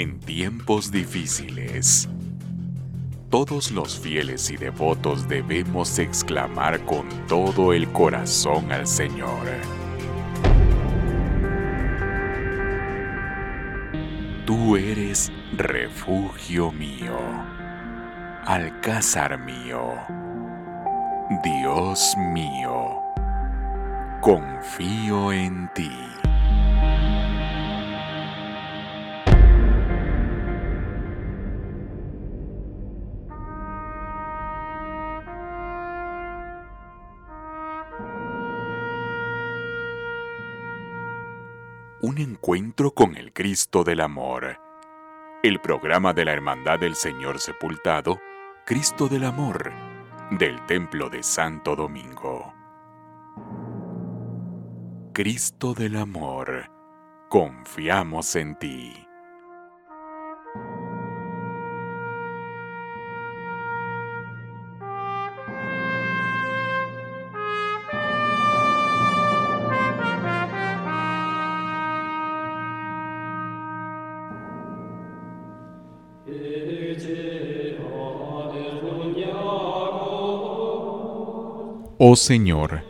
En tiempos difíciles, todos los fieles y devotos debemos exclamar con todo el corazón al Señor. Tú eres refugio mío, alcázar mío, Dios mío, confío en ti. Un encuentro con el Cristo del Amor. El programa de la Hermandad del Señor Sepultado, Cristo del Amor, del Templo de Santo Domingo. Cristo del Amor, confiamos en ti. Oh Señor,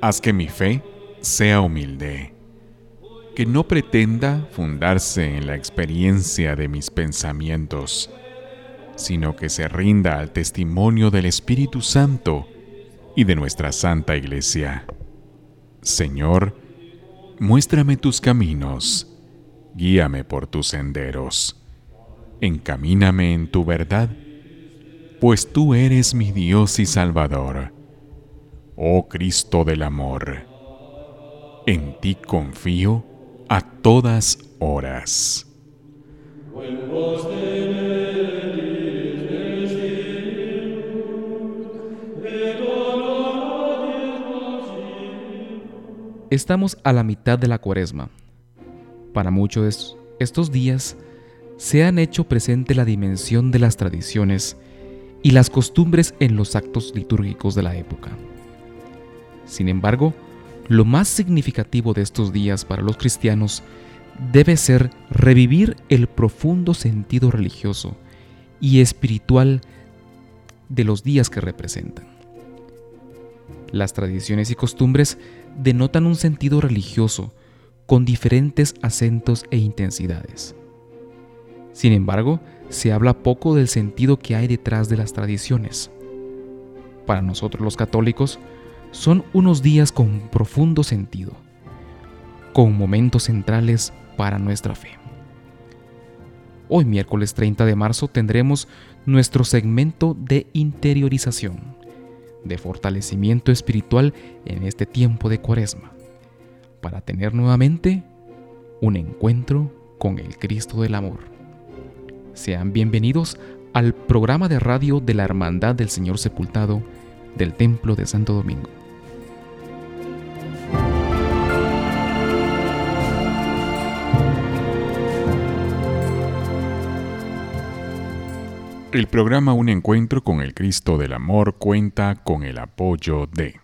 haz que mi fe sea humilde, que no pretenda fundarse en la experiencia de mis pensamientos, sino que se rinda al testimonio del Espíritu Santo y de nuestra Santa Iglesia. Señor, muéstrame tus caminos, guíame por tus senderos, encamíname en tu verdad, pues tú eres mi Dios y Salvador oh Cristo del amor. En ti confío a todas horas. Estamos a la mitad de la cuaresma. Para muchos estos días se han hecho presente la dimensión de las tradiciones y las costumbres en los actos litúrgicos de la época. Sin embargo, lo más significativo de estos días para los cristianos debe ser revivir el profundo sentido religioso y espiritual de los días que representan. Las tradiciones y costumbres denotan un sentido religioso con diferentes acentos e intensidades. Sin embargo, se habla poco del sentido que hay detrás de las tradiciones. Para nosotros los católicos, son unos días con profundo sentido, con momentos centrales para nuestra fe. Hoy miércoles 30 de marzo tendremos nuestro segmento de interiorización, de fortalecimiento espiritual en este tiempo de cuaresma, para tener nuevamente un encuentro con el Cristo del Amor. Sean bienvenidos al programa de radio de la Hermandad del Señor Sepultado del Templo de Santo Domingo. El programa Un Encuentro con el Cristo del Amor cuenta con el apoyo de...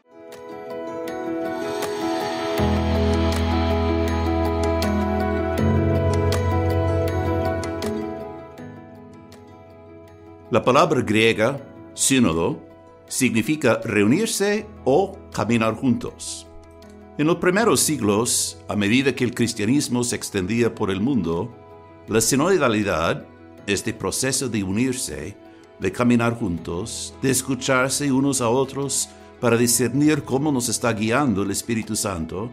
La palabra griega, sínodo, significa reunirse o caminar juntos. En los primeros siglos, a medida que el cristianismo se extendía por el mundo, la sinodalidad, este proceso de unirse, de caminar juntos, de escucharse unos a otros para discernir cómo nos está guiando el Espíritu Santo,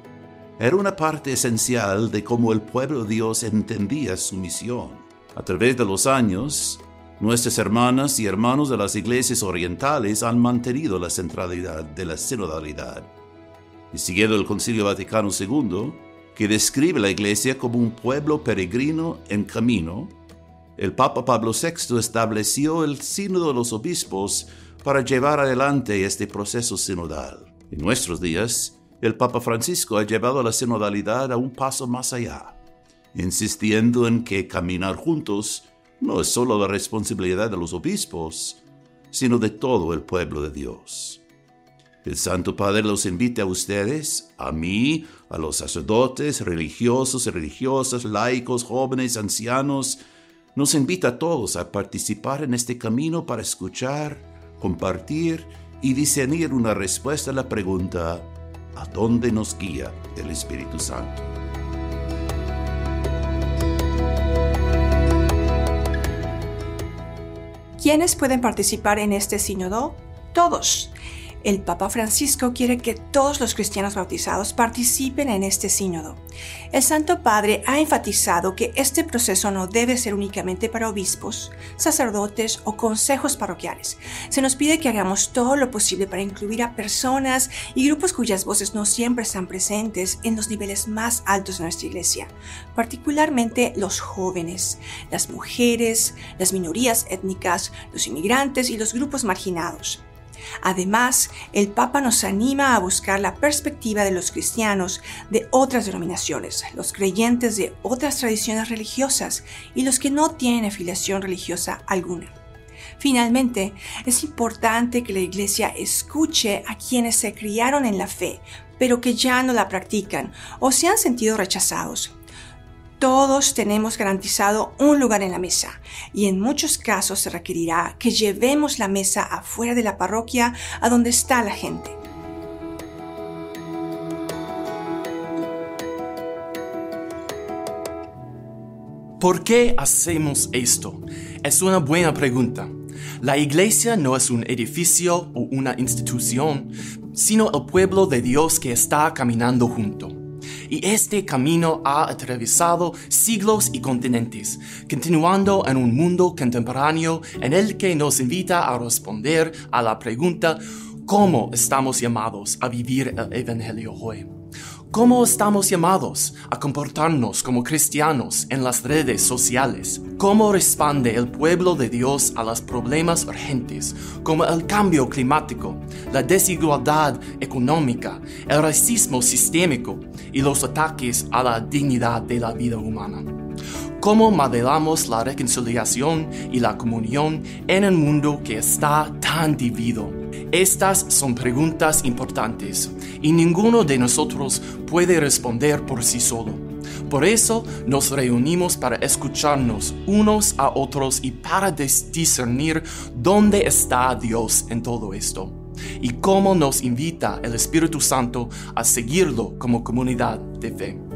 era una parte esencial de cómo el pueblo de Dios entendía su misión. A través de los años, Nuestras hermanas y hermanos de las iglesias orientales han mantenido la centralidad de la sinodalidad. Y siguiendo el Concilio Vaticano II, que describe la iglesia como un pueblo peregrino en camino, el Papa Pablo VI estableció el Sínodo de los Obispos para llevar adelante este proceso sinodal. En nuestros días, el Papa Francisco ha llevado la sinodalidad a un paso más allá, insistiendo en que caminar juntos no es solo la responsabilidad de los obispos, sino de todo el pueblo de Dios. El Santo Padre los invita a ustedes, a mí, a los sacerdotes, religiosos y religiosas, laicos, jóvenes, ancianos, nos invita a todos a participar en este camino para escuchar, compartir y discernir una respuesta a la pregunta, ¿a dónde nos guía el Espíritu Santo? ¿Quiénes pueden participar en este sínodo? Todos. El Papa Francisco quiere que todos los cristianos bautizados participen en este sínodo. El Santo Padre ha enfatizado que este proceso no debe ser únicamente para obispos, sacerdotes o consejos parroquiales. Se nos pide que hagamos todo lo posible para incluir a personas y grupos cuyas voces no siempre están presentes en los niveles más altos de nuestra iglesia, particularmente los jóvenes, las mujeres, las minorías étnicas, los inmigrantes y los grupos marginados. Además, el Papa nos anima a buscar la perspectiva de los cristianos de otras denominaciones, los creyentes de otras tradiciones religiosas y los que no tienen afiliación religiosa alguna. Finalmente, es importante que la Iglesia escuche a quienes se criaron en la fe, pero que ya no la practican o se han sentido rechazados todos tenemos garantizado un lugar en la mesa y en muchos casos se requerirá que llevemos la mesa afuera de la parroquia a donde está la gente. ¿Por qué hacemos esto? Es una buena pregunta. La iglesia no es un edificio o una institución, sino el pueblo de Dios que está caminando junto y este camino ha atravesado siglos y continentes, continuando en un mundo contemporáneo en el que nos invita a responder a la pregunta ¿cómo estamos llamados a vivir el Evangelio hoy? ¿Cómo estamos llamados a comportarnos como cristianos en las redes sociales? ¿Cómo responde el pueblo de Dios a los problemas urgentes como el cambio climático, la desigualdad económica, el racismo sistémico y los ataques a la dignidad de la vida humana? ¿Cómo modelamos la reconciliación y la comunión en un mundo que está tan dividido? Estas son preguntas importantes y ninguno de nosotros puede responder por sí solo. Por eso nos reunimos para escucharnos unos a otros y para discernir dónde está Dios en todo esto y cómo nos invita el Espíritu Santo a seguirlo como comunidad de fe.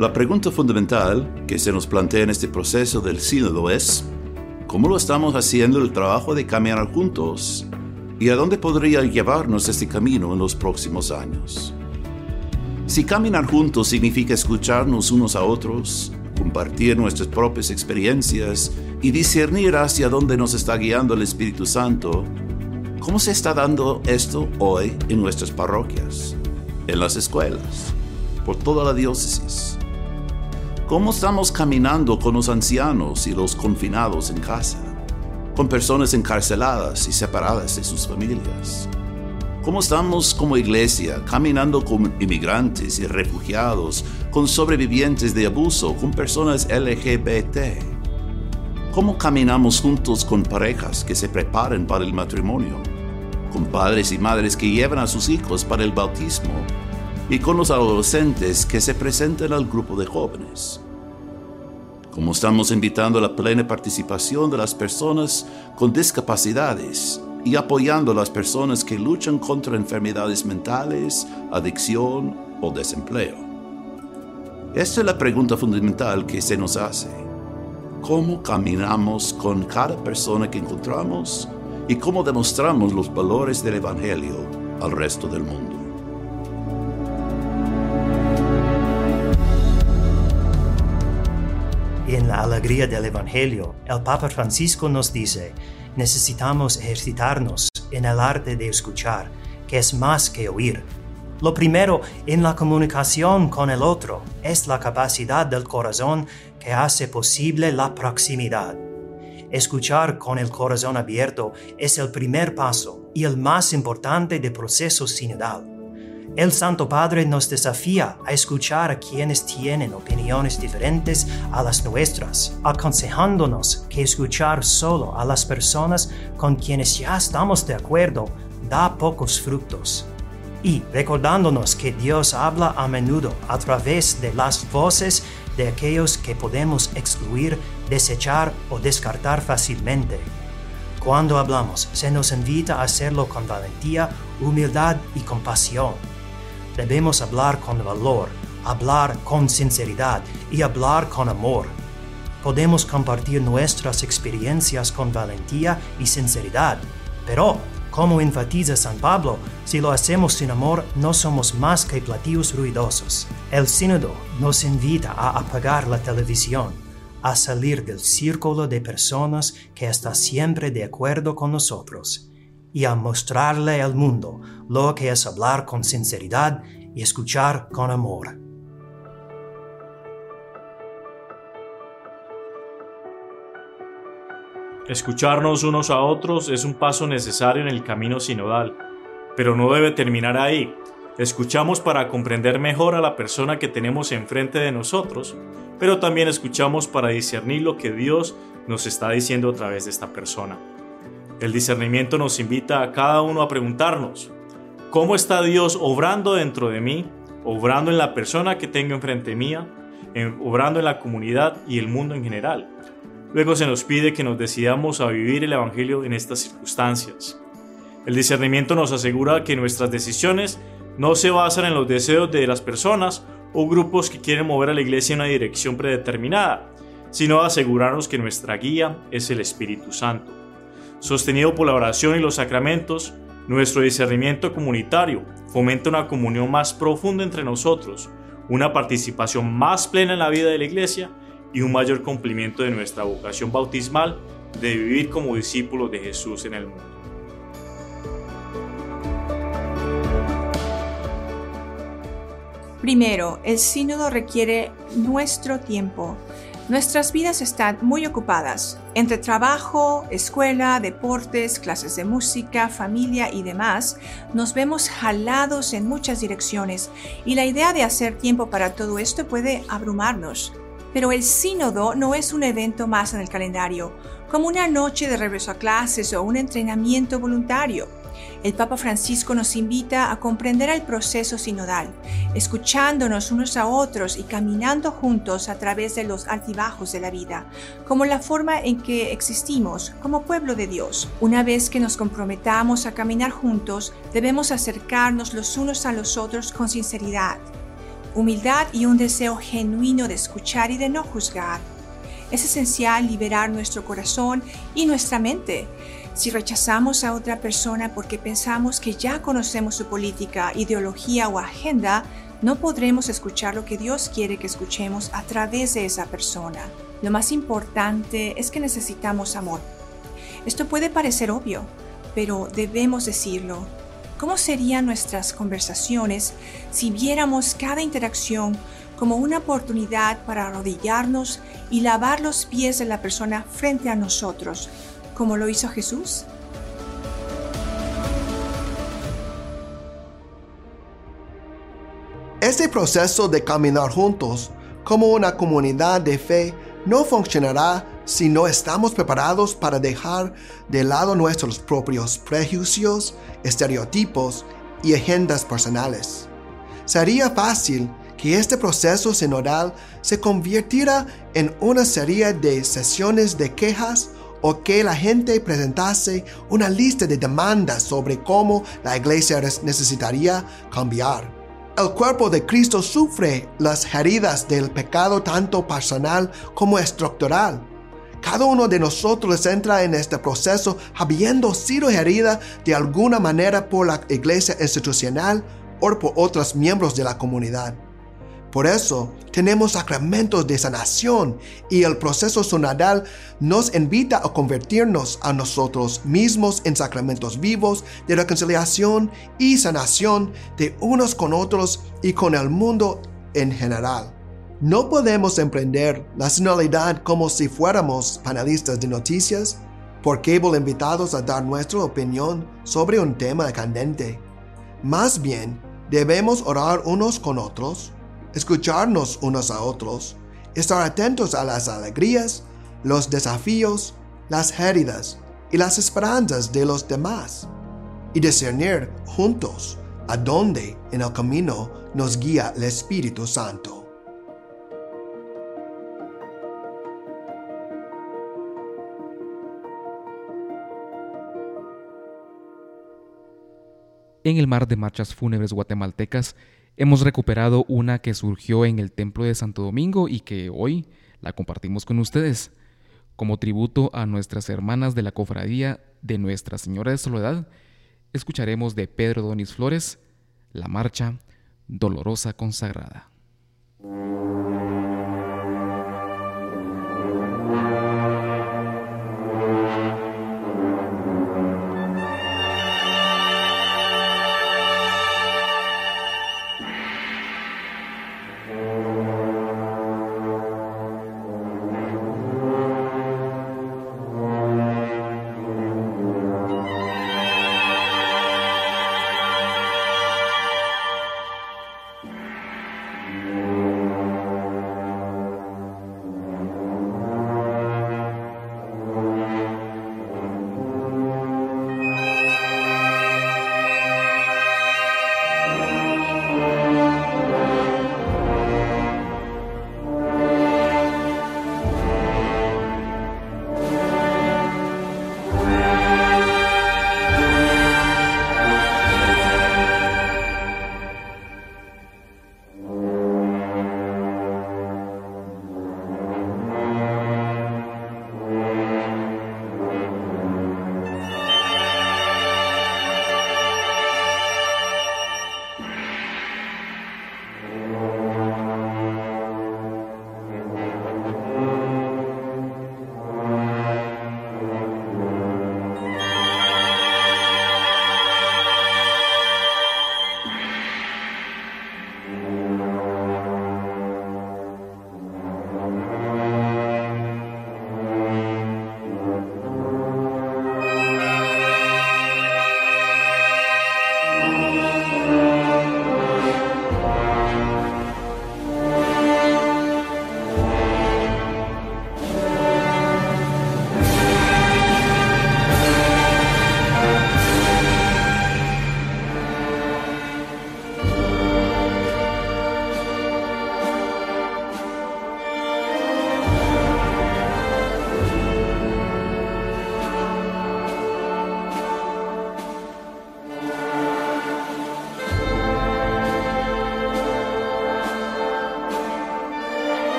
La pregunta fundamental que se nos plantea en este proceso del sínodo es, ¿cómo lo estamos haciendo el trabajo de caminar juntos? ¿Y a dónde podría llevarnos este camino en los próximos años? Si caminar juntos significa escucharnos unos a otros, compartir nuestras propias experiencias y discernir hacia dónde nos está guiando el Espíritu Santo, ¿cómo se está dando esto hoy en nuestras parroquias, en las escuelas, por toda la diócesis? ¿Cómo estamos caminando con los ancianos y los confinados en casa? Con personas encarceladas y separadas de sus familias. ¿Cómo estamos como iglesia caminando con inmigrantes y refugiados, con sobrevivientes de abuso, con personas LGBT? ¿Cómo caminamos juntos con parejas que se preparan para el matrimonio? Con padres y madres que llevan a sus hijos para el bautismo y con los adolescentes que se presentan al grupo de jóvenes. Como estamos invitando a la plena participación de las personas con discapacidades y apoyando a las personas que luchan contra enfermedades mentales, adicción o desempleo. Esta es la pregunta fundamental que se nos hace. ¿Cómo caminamos con cada persona que encontramos y cómo demostramos los valores del Evangelio al resto del mundo? En la alegría del Evangelio, el Papa Francisco nos dice, necesitamos ejercitarnos en el arte de escuchar, que es más que oír. Lo primero en la comunicación con el otro es la capacidad del corazón que hace posible la proximidad. Escuchar con el corazón abierto es el primer paso y el más importante del proceso sinodal. El Santo Padre nos desafía a escuchar a quienes tienen opiniones diferentes a las nuestras, aconsejándonos que escuchar solo a las personas con quienes ya estamos de acuerdo da pocos frutos y recordándonos que Dios habla a menudo a través de las voces de aquellos que podemos excluir, desechar o descartar fácilmente. Cuando hablamos, se nos invita a hacerlo con valentía, humildad y compasión. Debemos hablar con valor, hablar con sinceridad y hablar con amor. Podemos compartir nuestras experiencias con valentía y sinceridad, pero como enfatiza San Pablo, si lo hacemos sin amor, no somos más que platillos ruidosos. El sínodo nos invita a apagar la televisión, a salir del círculo de personas que está siempre de acuerdo con nosotros y a mostrarle al mundo lo que es hablar con sinceridad y escuchar con amor. Escucharnos unos a otros es un paso necesario en el camino sinodal, pero no debe terminar ahí. Escuchamos para comprender mejor a la persona que tenemos enfrente de nosotros, pero también escuchamos para discernir lo que Dios nos está diciendo a través de esta persona. El discernimiento nos invita a cada uno a preguntarnos, ¿cómo está Dios obrando dentro de mí, obrando en la persona que tengo enfrente mía, obrando en la comunidad y el mundo en general? Luego se nos pide que nos decidamos a vivir el Evangelio en estas circunstancias. El discernimiento nos asegura que nuestras decisiones no se basan en los deseos de las personas o grupos que quieren mover a la iglesia en una dirección predeterminada, sino asegurarnos que nuestra guía es el Espíritu Santo. Sostenido por la oración y los sacramentos, nuestro discernimiento comunitario fomenta una comunión más profunda entre nosotros, una participación más plena en la vida de la iglesia y un mayor cumplimiento de nuestra vocación bautismal de vivir como discípulos de Jesús en el mundo. Primero, el sínodo requiere nuestro tiempo. Nuestras vidas están muy ocupadas, entre trabajo, escuela, deportes, clases de música, familia y demás, nos vemos jalados en muchas direcciones y la idea de hacer tiempo para todo esto puede abrumarnos. Pero el sínodo no es un evento más en el calendario, como una noche de regreso a clases o un entrenamiento voluntario. El Papa Francisco nos invita a comprender el proceso sinodal, escuchándonos unos a otros y caminando juntos a través de los altibajos de la vida, como la forma en que existimos como pueblo de Dios. Una vez que nos comprometamos a caminar juntos, debemos acercarnos los unos a los otros con sinceridad humildad y un deseo genuino de escuchar y de no juzgar. Es esencial liberar nuestro corazón y nuestra mente. Si rechazamos a otra persona porque pensamos que ya conocemos su política, ideología o agenda, no podremos escuchar lo que Dios quiere que escuchemos a través de esa persona. Lo más importante es que necesitamos amor. Esto puede parecer obvio, pero debemos decirlo ¿Cómo serían nuestras conversaciones si viéramos cada interacción como una oportunidad para arrodillarnos y lavar los pies de la persona frente a nosotros, como lo hizo Jesús? Este proceso de caminar juntos como una comunidad de fe no funcionará si no estamos preparados para dejar de lado nuestros propios prejuicios, estereotipos y agendas personales. Sería fácil que este proceso sinodal se convirtiera en una serie de sesiones de quejas o que la gente presentase una lista de demandas sobre cómo la iglesia necesitaría cambiar. El cuerpo de Cristo sufre las heridas del pecado tanto personal como estructural. Cada uno de nosotros entra en este proceso habiendo sido herida de alguna manera por la iglesia institucional o por otros miembros de la comunidad. Por eso tenemos sacramentos de sanación y el proceso sonadal nos invita a convertirnos a nosotros mismos en sacramentos vivos de reconciliación y sanación de unos con otros y con el mundo en general. No podemos emprender la sinodalidad como si fuéramos panelistas de noticias por cable invitados a dar nuestra opinión sobre un tema candente. Más bien, debemos orar unos con otros escucharnos unos a otros, estar atentos a las alegrías, los desafíos, las heridas y las esperanzas de los demás, y discernir juntos a dónde en el camino nos guía el Espíritu Santo. En el mar de marchas fúnebres guatemaltecas Hemos recuperado una que surgió en el Templo de Santo Domingo y que hoy la compartimos con ustedes. Como tributo a nuestras hermanas de la Cofradía de Nuestra Señora de Soledad, escucharemos de Pedro Donis Flores la marcha Dolorosa Consagrada.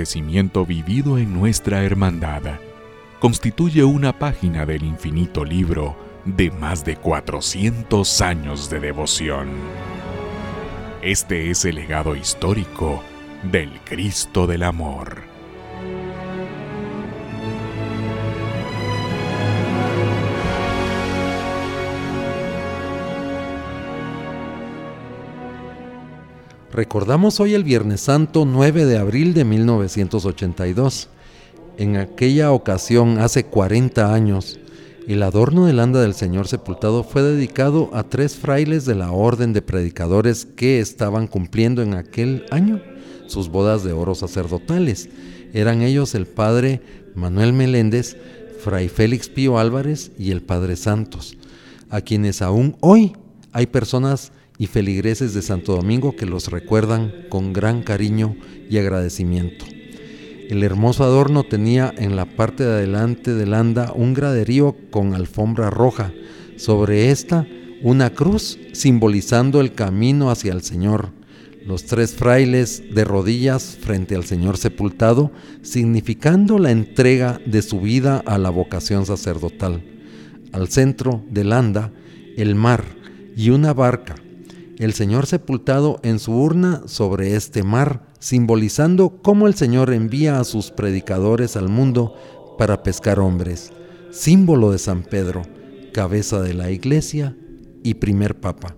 Acontecimiento vivido en nuestra hermandad constituye una página del infinito libro de más de 400 años de devoción. Este es el legado histórico del Cristo del Amor. Recordamos hoy el Viernes Santo 9 de abril de 1982. En aquella ocasión, hace 40 años, el adorno del anda del Señor sepultado fue dedicado a tres frailes de la orden de predicadores que estaban cumpliendo en aquel año sus bodas de oro sacerdotales. Eran ellos el padre Manuel Meléndez, fray Félix Pío Álvarez y el padre Santos, a quienes aún hoy hay personas y feligreses de Santo Domingo que los recuerdan con gran cariño y agradecimiento. El hermoso adorno tenía en la parte de adelante del anda un graderío con alfombra roja, sobre esta una cruz simbolizando el camino hacia el Señor. Los tres frailes de rodillas frente al Señor sepultado, significando la entrega de su vida a la vocación sacerdotal. Al centro del anda, el mar y una barca el Señor sepultado en su urna sobre este mar, simbolizando cómo el Señor envía a sus predicadores al mundo para pescar hombres, símbolo de San Pedro, cabeza de la iglesia y primer papa.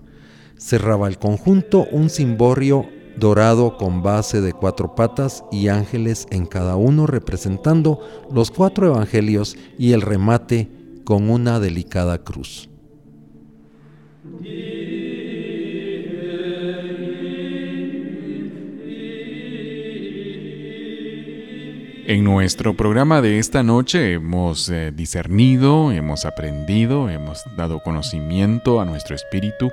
Cerraba el conjunto un cimborio dorado con base de cuatro patas y ángeles en cada uno representando los cuatro evangelios y el remate con una delicada cruz. En nuestro programa de esta noche hemos eh, discernido, hemos aprendido, hemos dado conocimiento a nuestro espíritu,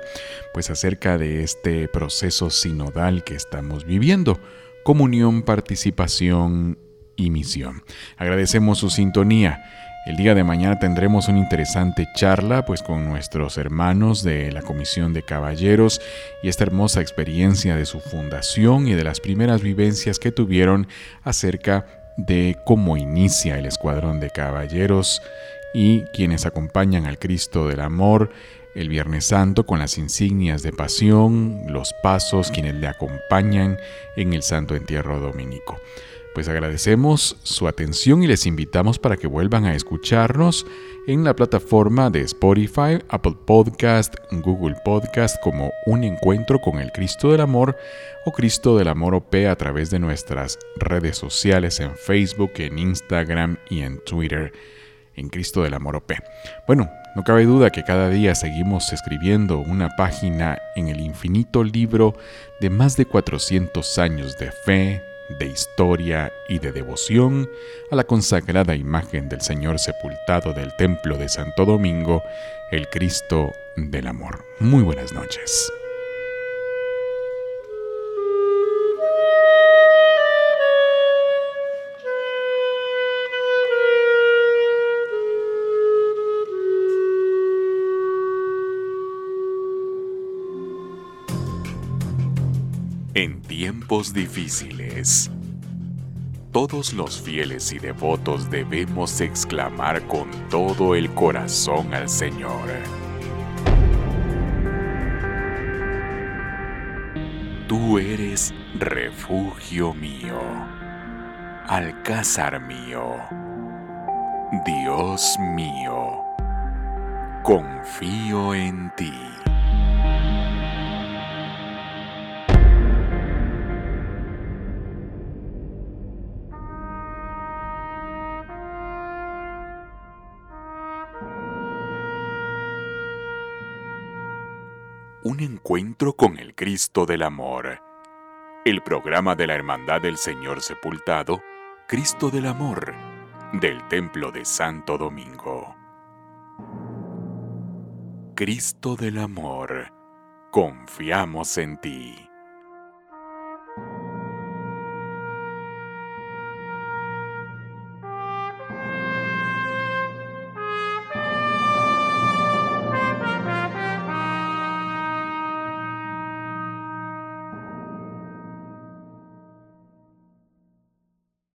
pues acerca de este proceso sinodal que estamos viviendo, comunión, participación y misión. Agradecemos su sintonía. El día de mañana tendremos una interesante charla pues con nuestros hermanos de la Comisión de Caballeros y esta hermosa experiencia de su fundación y de las primeras vivencias que tuvieron acerca de de cómo inicia el escuadrón de caballeros y quienes acompañan al Cristo del Amor el Viernes Santo con las insignias de pasión, los pasos, quienes le acompañan en el Santo Entierro Dominico. Pues agradecemos su atención y les invitamos para que vuelvan a escucharnos en la plataforma de Spotify, Apple Podcast, Google Podcast como Un Encuentro con el Cristo del Amor o Cristo del Amor OP a través de nuestras redes sociales en Facebook, en Instagram y en Twitter en Cristo del Amor OP. Bueno, no cabe duda que cada día seguimos escribiendo una página en el infinito libro de más de 400 años de fe, de historia y de devoción a la consagrada imagen del Señor sepultado del Templo de Santo Domingo, el Cristo del Amor. Muy buenas noches. En tiempos difíciles, todos los fieles y devotos debemos exclamar con todo el corazón al Señor. Tú eres refugio mío, alcázar mío, Dios mío, confío en ti. Un encuentro con el Cristo del Amor. El programa de la Hermandad del Señor Sepultado, Cristo del Amor, del Templo de Santo Domingo. Cristo del Amor, confiamos en ti.